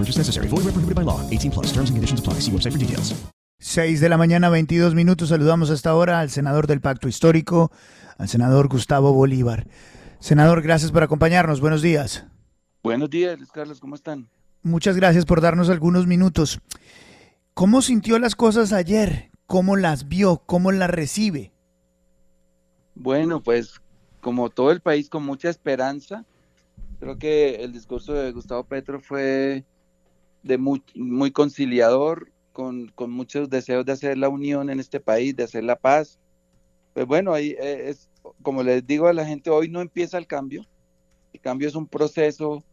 Purchase necessary. Void where prohibited by law. 18 plus. Terms and conditions apply. See website for details. 6 de la mañana, 22 minutos. Saludamos hasta ahora al senador del Pacto Histórico, al senador Gustavo Bolívar. Senador, gracias por acompañarnos. Buenos días. Buenos días, Luis Carlos, ¿cómo están? Muchas gracias por darnos algunos minutos. ¿Cómo sintió las cosas ayer? ¿Cómo las vio? ¿Cómo las recibe? Bueno, pues como todo el país con mucha esperanza, creo que el discurso de Gustavo Petro fue de muy, muy conciliador, con, con, muchos deseos de hacer la unión en este país, de hacer la paz. Pues bueno, ahí eh, es, como les digo a la gente, hoy no empieza el cambio. El cambio es un proceso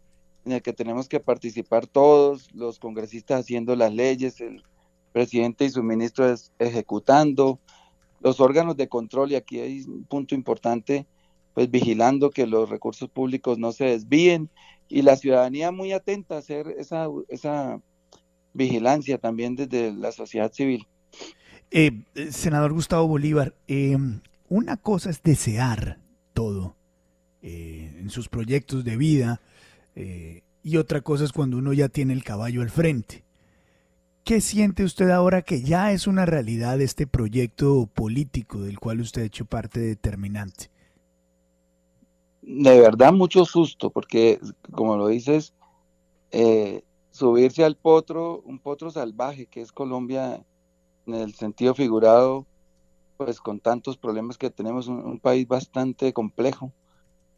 en el que tenemos que participar todos, los congresistas haciendo las leyes, el presidente y su ministro ejecutando, los órganos de control, y aquí hay un punto importante, pues vigilando que los recursos públicos no se desvíen y la ciudadanía muy atenta a hacer esa, esa vigilancia también desde la sociedad civil. Eh, senador Gustavo Bolívar, eh, una cosa es desear todo eh, en sus proyectos de vida eh, y otra cosa es cuando uno ya tiene el caballo al frente. ¿Qué siente usted ahora que ya es una realidad este proyecto político del cual usted ha hecho parte determinante? De verdad, mucho susto, porque como lo dices, eh, subirse al potro, un potro salvaje que es Colombia en el sentido figurado, pues con tantos problemas que tenemos, un, país bastante complejo,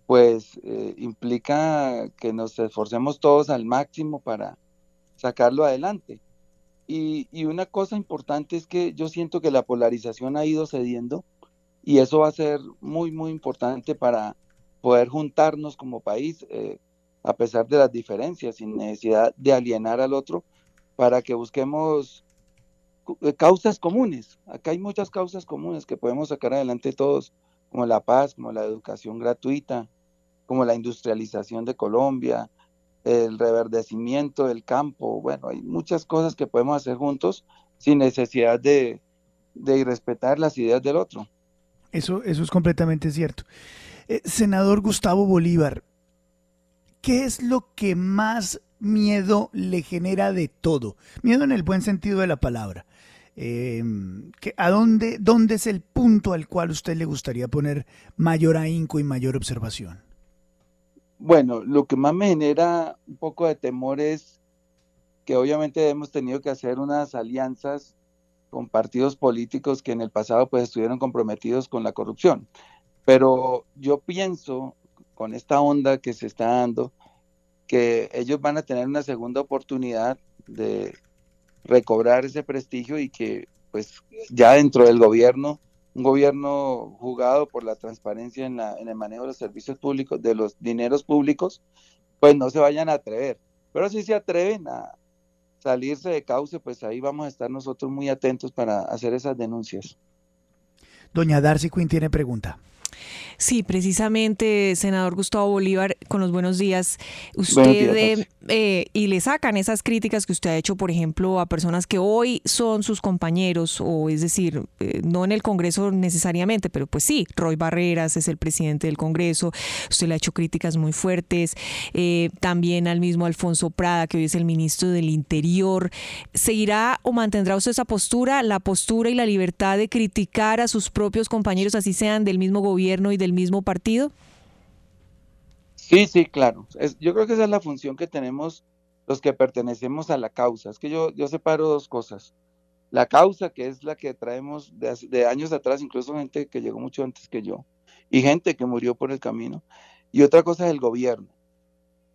pues eh, implica que nos esforcemos todos al máximo para sacarlo adelante. Y, y, una cosa importante es que yo siento que la polarización ha ido cediendo y eso va a ser muy, muy importante para poder juntarnos como país, eh, a pesar de las diferencias, sin necesidad de alienar al otro, para que busquemos eh, causas comunes. Acá hay muchas causas comunes que podemos sacar adelante todos, como la paz, como la educación gratuita, como la industrialización de Colombia, el reverdecimiento del campo. Bueno, hay muchas cosas que podemos hacer juntos sin necesidad de, de irrespetar las ideas del otro. Eso, eso es completamente cierto. Eh, senador Gustavo Bolívar, ¿qué es lo que más miedo le genera de todo? Miedo en el buen sentido de la palabra. Eh, ¿A dónde, dónde es el punto al cual usted le gustaría poner mayor ahínco y mayor observación? Bueno, lo que más me genera un poco de temor es que obviamente hemos tenido que hacer unas alianzas con partidos políticos que en el pasado pues estuvieron comprometidos con la corrupción. Pero yo pienso con esta onda que se está dando que ellos van a tener una segunda oportunidad de recobrar ese prestigio y que pues ya dentro del gobierno, un gobierno jugado por la transparencia en, la, en el manejo de los servicios públicos, de los dineros públicos, pues no se vayan a atrever. Pero si se atreven a salirse de cauce, pues ahí vamos a estar nosotros muy atentos para hacer esas denuncias. Doña Darcy Quinn tiene pregunta. Sí, precisamente, senador Gustavo Bolívar, con los buenos días. Usted días, eh, y le sacan esas críticas que usted ha hecho, por ejemplo, a personas que hoy son sus compañeros, o es decir, eh, no en el Congreso necesariamente, pero pues sí, Roy Barreras es el presidente del Congreso. Usted le ha hecho críticas muy fuertes. Eh, también al mismo Alfonso Prada, que hoy es el ministro del Interior. ¿Seguirá o mantendrá usted esa postura, la postura y la libertad de criticar a sus propios compañeros, así sean del mismo gobierno y del mismo partido? Sí, sí, claro. Yo creo que esa es la función que tenemos los que pertenecemos a la causa. Es que yo, yo separo dos cosas. la causa, que es la que traemos de, años atrás, incluso gente que llegó mucho antes que yo, y gente que murió por el camino. Y otra cosa es el gobierno.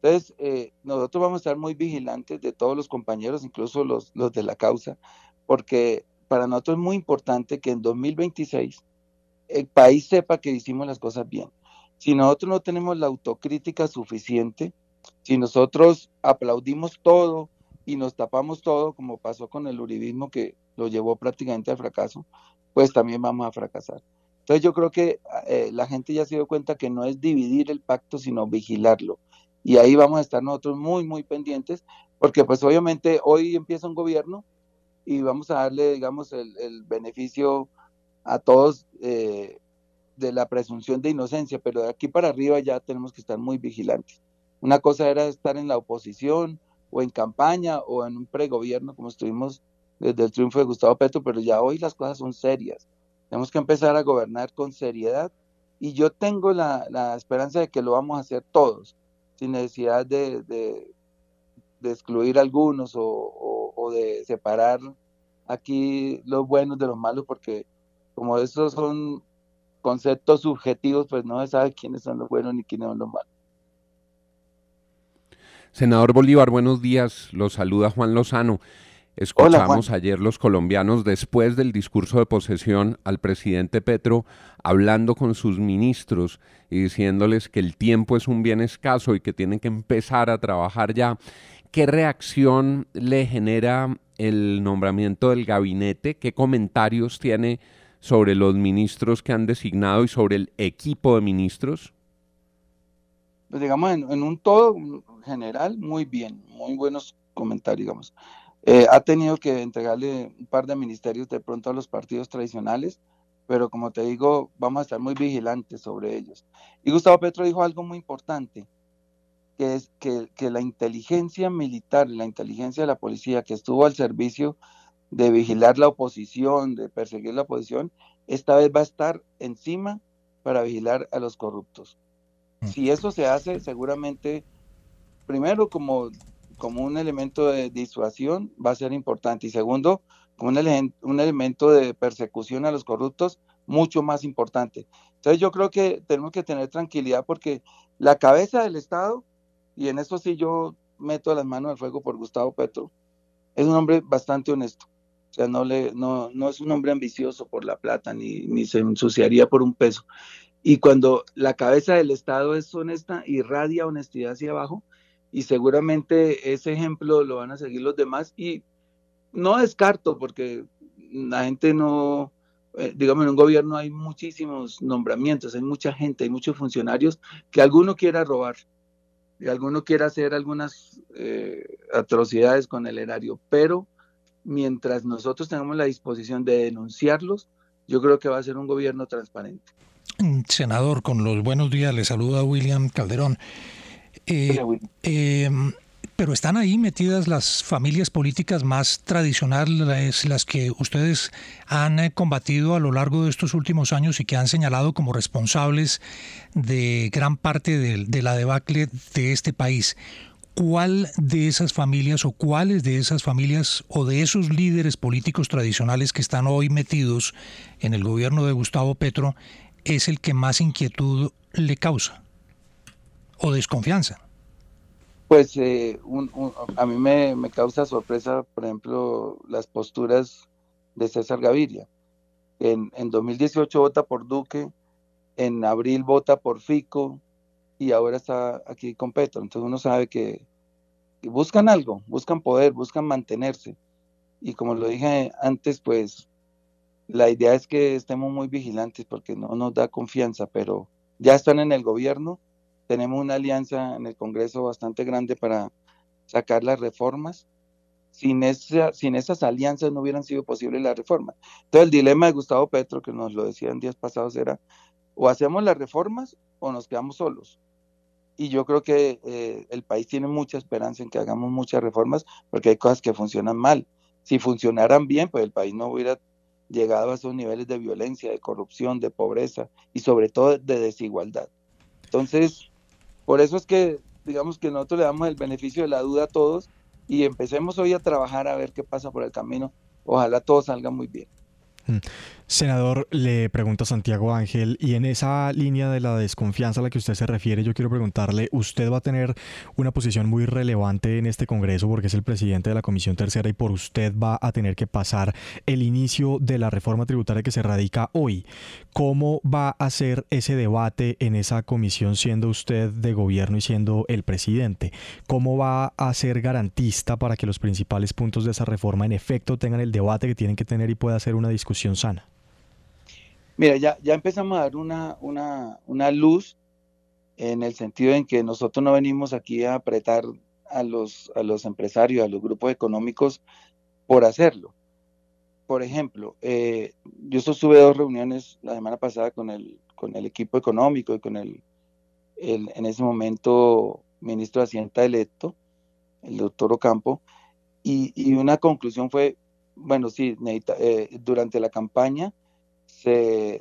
Entonces, eh, nosotros vamos a estar muy vigilantes de todos los compañeros, incluso los, los de la causa, porque para nosotros es muy importante que en 2026 el país sepa que hicimos las cosas bien. Si nosotros no tenemos la autocrítica suficiente, si nosotros aplaudimos todo y nos tapamos todo, como pasó con el uribismo que lo llevó prácticamente al fracaso, pues también vamos a fracasar. Entonces yo creo que eh, la gente ya se dio cuenta que no es dividir el pacto, sino vigilarlo. Y ahí vamos a estar nosotros muy, muy pendientes, porque pues obviamente hoy empieza un gobierno y vamos a darle, digamos, el, beneficio a todos eh, de la presunción de inocencia, pero de aquí para arriba ya tenemos que estar muy vigilantes. Una cosa era estar en la oposición o en campaña o en un pregobierno como estuvimos desde el triunfo de Gustavo Petro, pero ya hoy las cosas son serias. Tenemos que empezar a gobernar con seriedad y yo tengo la, esperanza de que lo vamos a hacer todos, sin necesidad de, de, excluir algunos o, de separar aquí los buenos de los malos, porque como esos son conceptos subjetivos, pues no se sabe quiénes son los buenos ni quiénes son los malos. Senador Bolívar, buenos días. Los saluda Juan Lozano. Escuchamos ayer los colombianos después del discurso de posesión al presidente Petro hablando con sus ministros y diciéndoles que el tiempo es un bien escaso y que tienen que empezar a trabajar ya. ¿Qué reacción le genera el nombramiento del gabinete? ¿Qué comentarios tiene sobre los ministros que han designado y sobre el equipo de ministros? Pues digamos, en, en un todo general, muy bien, muy buenos comentarios, digamos. Eh, ha tenido que entregarle un par de ministerios de pronto a los partidos tradicionales, pero como te digo, vamos a estar muy vigilantes sobre ellos. Y Gustavo Petro dijo algo muy importante, que es que, que la inteligencia militar, la inteligencia de la policía que estuvo al servicio de vigilar la oposición, de perseguir la oposición, esta vez va a estar encima para vigilar a los corruptos. Mm. Si eso se hace, seguramente, primero como como un elemento de disuasión va a ser importante y segundo, como un, un elemento de persecución a los corruptos mucho más importante. Entonces yo creo que tenemos que tener tranquilidad porque la cabeza del Estado, y en eso sí yo meto las manos al fuego por Gustavo Petro, es un hombre bastante honesto. O sea, no, le, no, no es un hombre ambicioso por la plata, ni, ni se ensuciaría por un peso. Y cuando la cabeza del Estado es honesta, irradia honestidad hacia abajo, y seguramente ese ejemplo lo van a seguir los demás y no descarto porque la gente no, eh, digamos, en un gobierno hay muchísimos nombramientos, hay mucha gente, hay muchos funcionarios que alguno quiera robar y alguno quiera hacer algunas eh, atrocidades con el erario, pero mientras nosotros tengamos la disposición de denunciarlos, yo creo que va a ser un gobierno transparente. Senador, con los buenos días, le saluda William Calderón. Eh, em, pero están ahí metidas las familias políticas más tradicionales, las que ustedes han eh, combatido a lo largo de estos últimos años y que han señalado como responsables de gran parte de, la debacle de este país. ¿Cuál de esas familias o cuáles de esas familias o de esos líderes políticos tradicionales que están hoy metidos en el gobierno de Gustavo Petro es el que más inquietud le causa? o desconfianza? Pues eh, a mí me, causa sorpresa, por ejemplo, las posturas de César Gaviria. En, en 2018 vota por Duque, en abril vota por Fico y ahora está aquí con Petro. Entonces uno sabe que, buscan algo, buscan poder, buscan mantenerse. Y como lo dije antes, pues la idea es que estemos muy vigilantes porque no nos da confianza, pero ya están en el gobierno tenemos una alianza en el Congreso bastante grande para sacar las reformas. Sin, esa, sin esas alianzas no hubieran sido posibles las reformas. Entonces el dilema de Gustavo Petro, que nos lo decían días pasados, era o hacemos las reformas o nos quedamos solos. Y yo creo que eh, el país tiene mucha esperanza en que hagamos muchas reformas porque hay cosas que funcionan mal. Si funcionaran bien, pues el país no hubiera llegado a esos niveles de violencia, de corrupción, de pobreza y sobre todo de desigualdad. Entonces, por eso es que, digamos que nosotros le damos el beneficio de la duda a todos y empecemos hoy a trabajar a ver qué pasa por el camino, ojalá todo salga muy bien. Mm. Senador, le pregunta Santiago Ángel, y en esa línea de la desconfianza a la que usted se refiere, yo quiero preguntarle, usted va a tener una posición muy relevante en este Congreso porque es el presidente de la Comisión Tercera y por usted va a tener que pasar el inicio de la reforma tributaria que se radica hoy. ¿Cómo va a ser ese debate en esa comisión siendo usted de gobierno y siendo el presidente? ¿Cómo va a ser garantista para que los principales puntos de esa reforma en efecto tengan el debate que tienen que tener y pueda ser una discusión sana? Mira, ya, empezamos a dar una, una, una luz en el sentido en que nosotros no venimos aquí a apretar a los, a los empresarios, a los grupos económicos por hacerlo. Por ejemplo, eh, yo sostuve dos reuniones la semana pasada con el, con el equipo económico y con el, el en ese momento ministro de Hacienda electo, el doctor Ocampo, y, y una conclusión fue, bueno, sí, eh, durante la campaña se,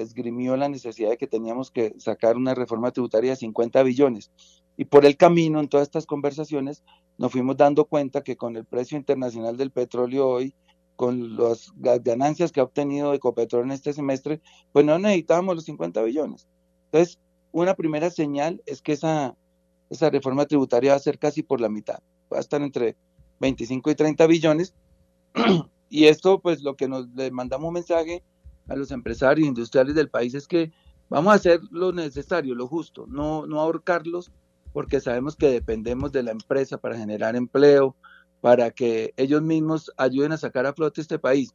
esgrimió la necesidad de que teníamos que sacar una reforma tributaria de 50 billones. Y por el camino, en todas estas conversaciones, nos fuimos dando cuenta que con el precio internacional del petróleo hoy, con las ganancias que ha obtenido Ecopetrol en este semestre, pues no necesitábamos los 50 billones. Entonces, una primera señal es que esa, esa reforma tributaria va a ser casi por la mitad, va a estar entre 25 y 30 billones. y esto, pues lo que nos le mandamos un mensaje a los empresarios industriales del país es que vamos a hacer lo necesario, lo justo, no, no ahorcarlos, porque sabemos que dependemos de la empresa para generar empleo, para que ellos mismos ayuden a sacar a flote este país,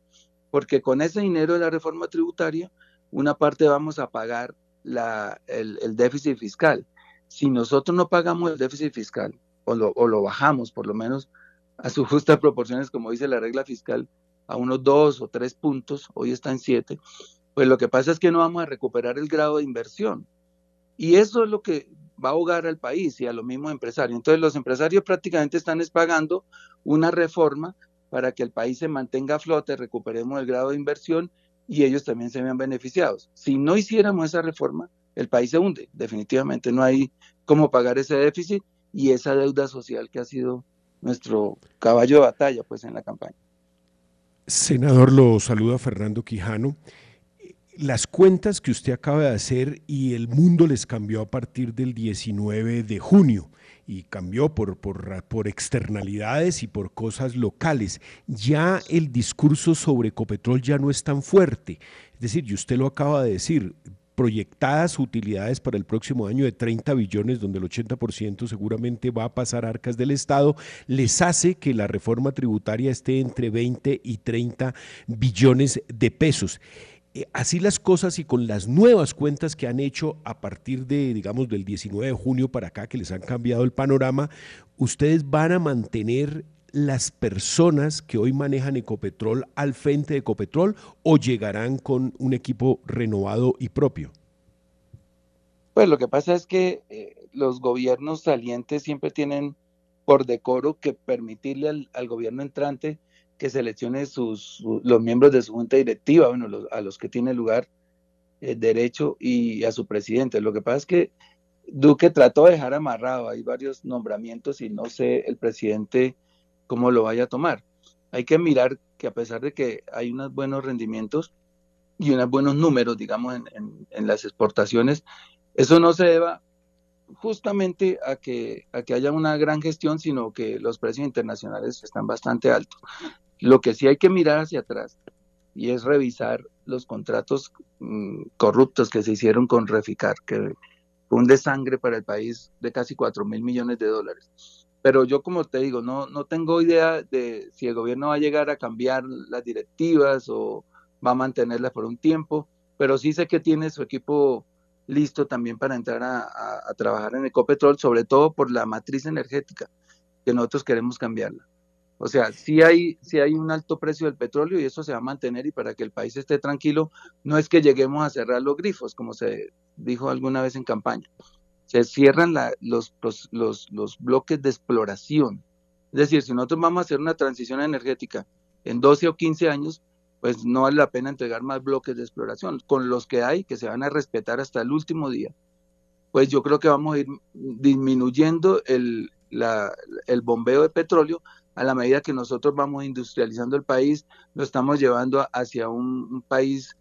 porque con ese dinero de la reforma tributaria, una parte vamos a pagar la, el, déficit fiscal. Si nosotros no pagamos el déficit fiscal, o lo, o lo bajamos por lo menos a sus justas proporciones, como dice la regla fiscal, a unos dos o tres puntos, hoy está en siete, pues lo que pasa es que no vamos a recuperar el grado de inversión. Y eso es lo que va a ahogar al país y a los mismos empresarios. Entonces los empresarios prácticamente están pagando una reforma para que el país se mantenga a flote, recuperemos el grado de inversión y ellos también se vean beneficiados. Si no hiciéramos esa reforma, el país se hunde. Definitivamente no hay cómo pagar ese déficit y esa deuda social que ha sido nuestro caballo de batalla pues en la campaña. Senador, lo saluda Fernando Quijano. Las cuentas que usted acaba de hacer y el mundo les cambió a partir del 19 de junio y cambió por, por, por, externalidades y por cosas locales. Ya el discurso sobre Ecopetrol ya no es tan fuerte. Es decir, y usted lo acaba de decir, proyectadas utilidades para el próximo año de 30 billones, donde el 80% seguramente va a pasar a arcas del Estado, les hace que la reforma tributaria esté entre 20 y 30 billones de pesos. Eh, así las cosas y con las nuevas cuentas que han hecho a partir de, digamos, del 19 de junio para acá, que les han cambiado el panorama, ustedes van a mantener las personas que hoy manejan Ecopetrol al frente de Ecopetrol o llegarán con un equipo renovado y propio? Pues lo que pasa es que eh, los gobiernos salientes siempre tienen por decoro que permitirle al, gobierno entrante que seleccione sus, los miembros de su junta directiva, bueno, a los que tiene lugar eh, derecho y a su presidente. Lo que pasa es que Duque trató de dejar amarrado, hay varios nombramientos y no sé el presidente cómo lo vaya a tomar. Hay que mirar que a pesar de que hay unos buenos rendimientos y unos buenos números, digamos, en, las exportaciones, eso no se deba justamente a que, a que haya una gran gestión, sino que los precios internacionales están bastante altos. Lo que sí hay que mirar hacia atrás y es revisar los contratos mm, corruptos que se hicieron con Reficar, que fue un desangre para el país de casi 4 mil millones de dólares pero yo como te digo, no, no tengo idea de si el gobierno va a llegar a cambiar las directivas o va a mantenerlas por un tiempo, pero sí sé que tiene su equipo listo también para entrar a, trabajar en Ecopetrol, sobre todo por la matriz energética, que nosotros queremos cambiarla. O sea, si hay, si hay un alto precio del petróleo y eso se va a mantener y para que el país esté tranquilo, no es que lleguemos a cerrar los grifos, como se dijo alguna vez en campaña se cierran los, los, los, bloques de exploración. Es decir, si nosotros vamos a hacer una transición energética en 12 o 15 años, pues no vale la pena entregar más bloques de exploración. Con los que hay, que se van a respetar hasta el último día, pues yo creo que vamos a ir disminuyendo el, la, el bombeo de petróleo a la medida que nosotros vamos industrializando el país, lo estamos llevando hacia un, país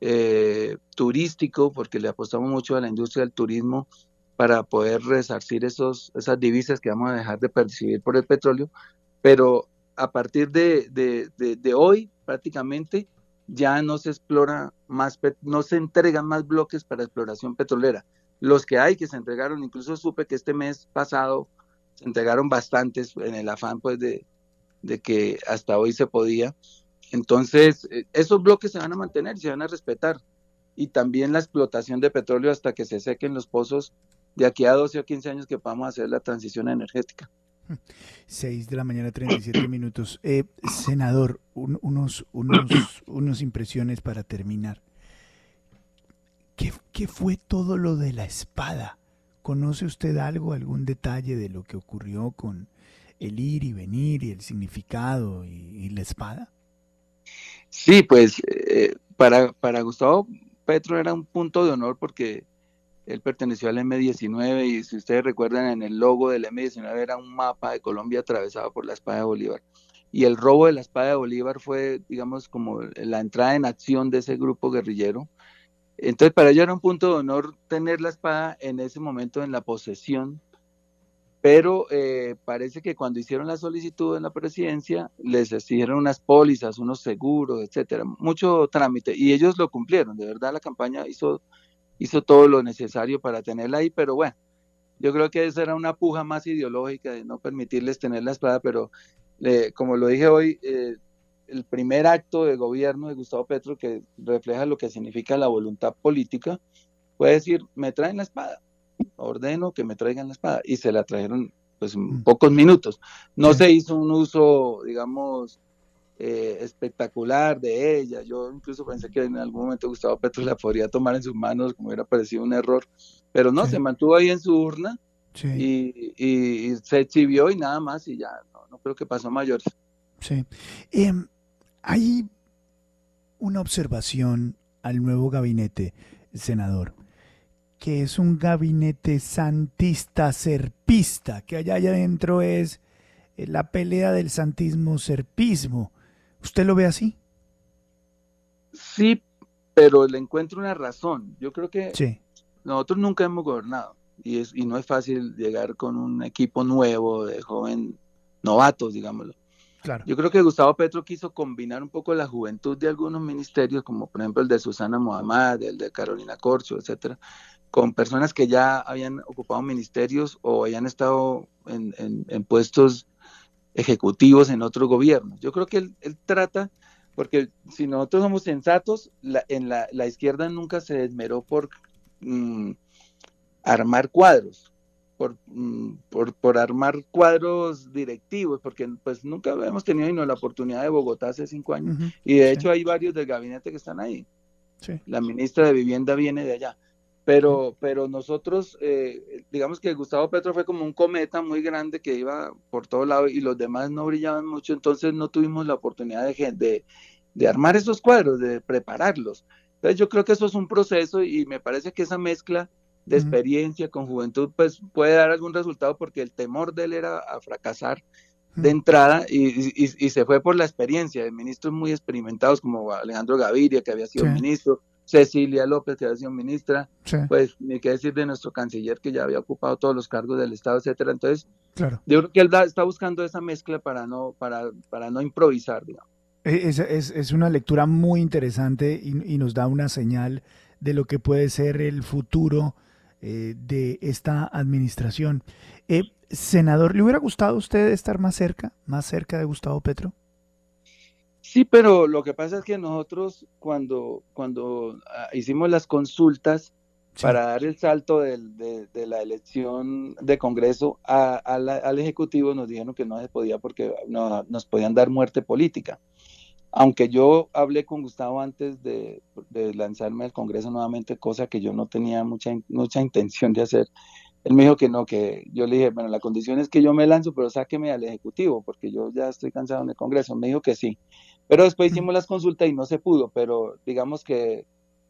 eh, turístico, porque le apostamos mucho a la industria del turismo para poder resarcir esos, esas divisas que vamos a dejar de percibir por el petróleo, pero a partir de, de, hoy prácticamente ya no se explora más, no se entregan más bloques para exploración petrolera. Los que hay que se entregaron, incluso supe que este mes pasado se entregaron bastantes en el afán pues de, de que hasta hoy se podía. Entonces, eh, esos bloques se van a mantener, se van a respetar. Y también la explotación de petróleo hasta que se sequen los pozos de aquí a 12 o 15 años que podamos hacer la transición energética. 6 de la mañana, 37 minutos. Eh, senador, unos, unos, unos impresiones para terminar. ¿Qué, ¿Qué fue todo lo de la espada? ¿Conoce usted algo, algún detalle de lo que ocurrió con el ir y venir y el significado y, la espada? Sí, pues eh, para, para Gustavo Petro era un punto de honor porque él perteneció al M19 y si ustedes recuerdan en el logo del M19 era un mapa de Colombia atravesado por la espada de Bolívar. Y el robo de la espada de Bolívar fue, digamos, como la entrada en acción de ese grupo guerrillero. Entonces para ellos era un punto de honor tener la espada en ese momento en la posesión, pero eh, parece que cuando hicieron la solicitud en la presidencia les exigieron unas pólizas, unos seguros, etcétera, mucho trámite y ellos lo cumplieron. De verdad la campaña hizo hizo todo lo necesario para tenerla ahí, pero bueno, yo creo que esa era una puja más ideológica de no permitirles tener la espada, pero eh, como lo dije hoy, eh, el primer acto de gobierno de Gustavo Petro que refleja lo que significa la voluntad política, fue decir, me traen la espada, ordeno que me traigan la espada, y se la trajeron pues en mm. pocos minutos. No se hizo un uso, digamos, eh, espectacular de ella. Yo incluso pensé que en algún momento Gustavo Petro la podría tomar en sus manos, como hubiera parecido un error, pero no, se mantuvo ahí en su urna y, se exhibió y nada más y ya, no, creo que pasó mayores. Sí. Em, hay una observación al nuevo gabinete, senador, que es un gabinete santista serpista, que allá adentro es eh, la pelea del santismo serpismo. ¿Usted lo ve así? Sí, pero le encuentro una razón. Yo creo que nosotros nunca hemos gobernado y, es, y no es fácil llegar con un equipo nuevo de joven novatos, digámoslo. Claro. Yo creo que Gustavo Petro quiso combinar un poco la juventud de algunos ministerios, como por ejemplo el de Susana Mohamed, el de Carolina Corcho, etcétera, con personas que ya habían ocupado ministerios o habían estado en, en puestos ejecutivos en otros gobiernos. Yo creo que él, trata, porque si nosotros somos sensatos, la, en la, la, izquierda nunca se esmeró por mm, armar cuadros, por, mm, por, por, armar cuadros directivos, porque pues nunca hemos tenido ni la oportunidad de Bogotá hace cinco años, y de hecho hay varios del gabinete que están ahí. La ministra de Vivienda viene de allá pero, pero nosotros, eh, digamos que Gustavo Petro fue como un cometa muy grande que iba por todo lado y los demás no brillaban mucho, entonces no tuvimos la oportunidad de, de, de armar esos cuadros, de prepararlos. Entonces yo creo que eso es un proceso y me parece que esa mezcla de experiencia con juventud pues puede dar algún resultado porque el temor de él era a fracasar de entrada y, y, se fue por la experiencia de ministros muy experimentados como Alejandro Gaviria, que había sido ministro, Cecilia López, que había sido ministra, pues ni qué decir de nuestro canciller que ya había ocupado todos los cargos del Estado, etcétera. Entonces, claro. yo creo que él está buscando esa mezcla para no, para, para no improvisar, digamos. Eh, es, es, es una lectura muy interesante y, nos da una señal de lo que puede ser el futuro eh, de esta administración. Eh, senador, ¿le hubiera gustado a usted estar más cerca, más cerca de Gustavo Petro? Sí, pero lo que pasa es que nosotros cuando, cuando ah, hicimos las consultas para dar el salto de, la elección de Congreso al Ejecutivo, nos dijeron que no se podía porque no, nos podían dar muerte política. Aunque yo hablé con Gustavo antes de, lanzarme al Congreso nuevamente, cosa que yo no tenía mucha, mucha intención de hacer, él me dijo que no, que yo le dije, bueno, la condición es que yo me lanzo, pero sáqueme al Ejecutivo, porque yo ya estoy cansado en el Congreso. Me dijo que sí. Pero después hicimos las consultas y no se pudo, pero digamos que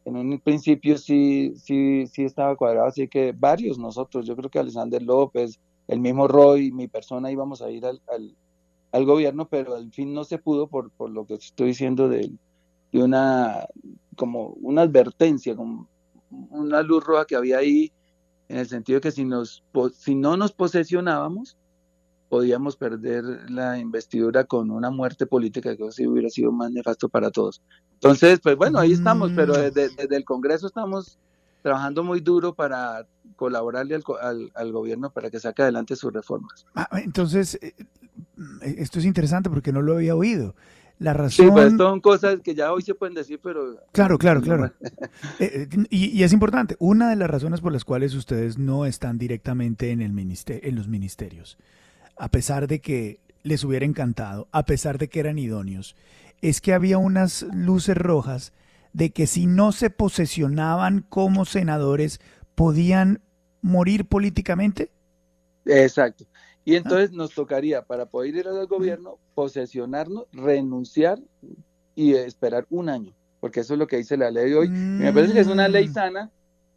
en un principio sí, sí, sí estaba cuadrado, así que varios nosotros, yo creo que Alexander López, el mismo Roy, mi persona íbamos a ir al, al gobierno, pero al fin no se pudo por, por lo que estoy diciendo de, de una, como una advertencia, como una luz roja que había ahí, en el sentido de que si, nos, si no nos posesionábamos, podíamos perder la investidura con una muerte política que así hubiera sido más nefasto para todos. Entonces, pues bueno, ahí estamos, pero mm. desde, desde el Congreso estamos trabajando muy duro para colaborarle al, al, gobierno para que saque adelante sus reformas. Ah, entonces, eh, esto es interesante porque no lo había oído. La razón... Sí, pues son cosas que ya hoy se pueden decir, pero... Claro, claro, claro. Eh, eh, y, es importante, una de las razones por las cuales ustedes no están directamente en, el ministerio, en los ministerios, a pesar de que les hubiera encantado, a pesar de que eran idóneos, es que había unas luces rojas de que si no se posesionaban como senadores podían morir políticamente. Exacto. Y entonces nos tocaría, para poder ir al gobierno, posesionarnos, renunciar y esperar un año, porque eso es lo que dice la ley hoy. Me parece que es una ley mm. sana,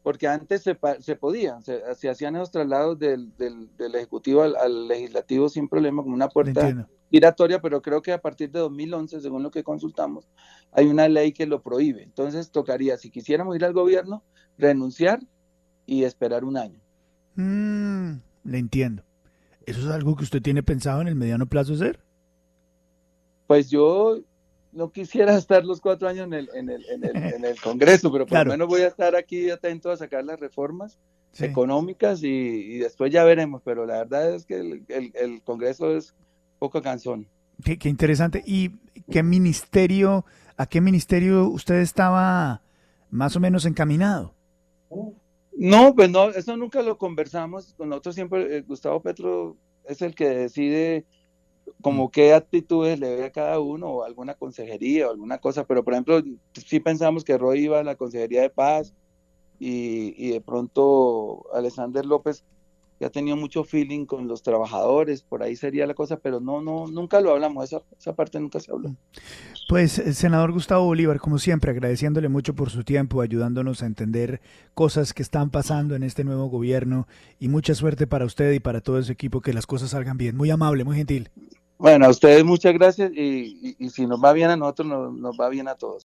porque antes se, se podía, se, hacían esos traslados del, del, Ejecutivo al, Legislativo sin problema, como una puerta giratoria, pero creo que a partir de 2011, según lo que consultamos, hay una ley que lo prohíbe. Entonces tocaría, si quisiéramos ir al gobierno, renunciar y esperar un año. Mm, le entiendo. ¿Eso es algo que usted tiene pensado en el mediano plazo hacer? Pues yo no quisiera estar los cuatro años en el, en el, en el, Congreso, pero por lo menos voy a estar aquí atento a sacar las reformas económicas y, después ya veremos, pero la verdad es que el, Congreso es poco cansón. Qué, qué, interesante. ¿Y qué ministerio, a qué ministerio usted estaba más o menos encaminado? No, pues no, eso nunca lo conversamos. Con nosotros siempre, eh, Gustavo Petro es el que decide como mm. qué actitudes le ve a cada uno, o alguna consejería o alguna cosa, pero por ejemplo, sí pensamos que Roy iba a la Consejería de Paz y, y de pronto Alexander López que ha tenido mucho feeling con los trabajadores, por ahí sería la cosa, pero no, no, nunca lo hablamos, esa, esa parte nunca se habló. Pues, eh, senador Gustavo Bolívar, como siempre, agradeciéndole mucho por su tiempo, ayudándonos a entender cosas que están pasando en este nuevo gobierno y mucha suerte para usted y para todo ese equipo, que las cosas salgan bien. Muy amable, muy gentil. Bueno, a ustedes muchas gracias y, y, si nos va bien a nosotros, nos va bien a todos.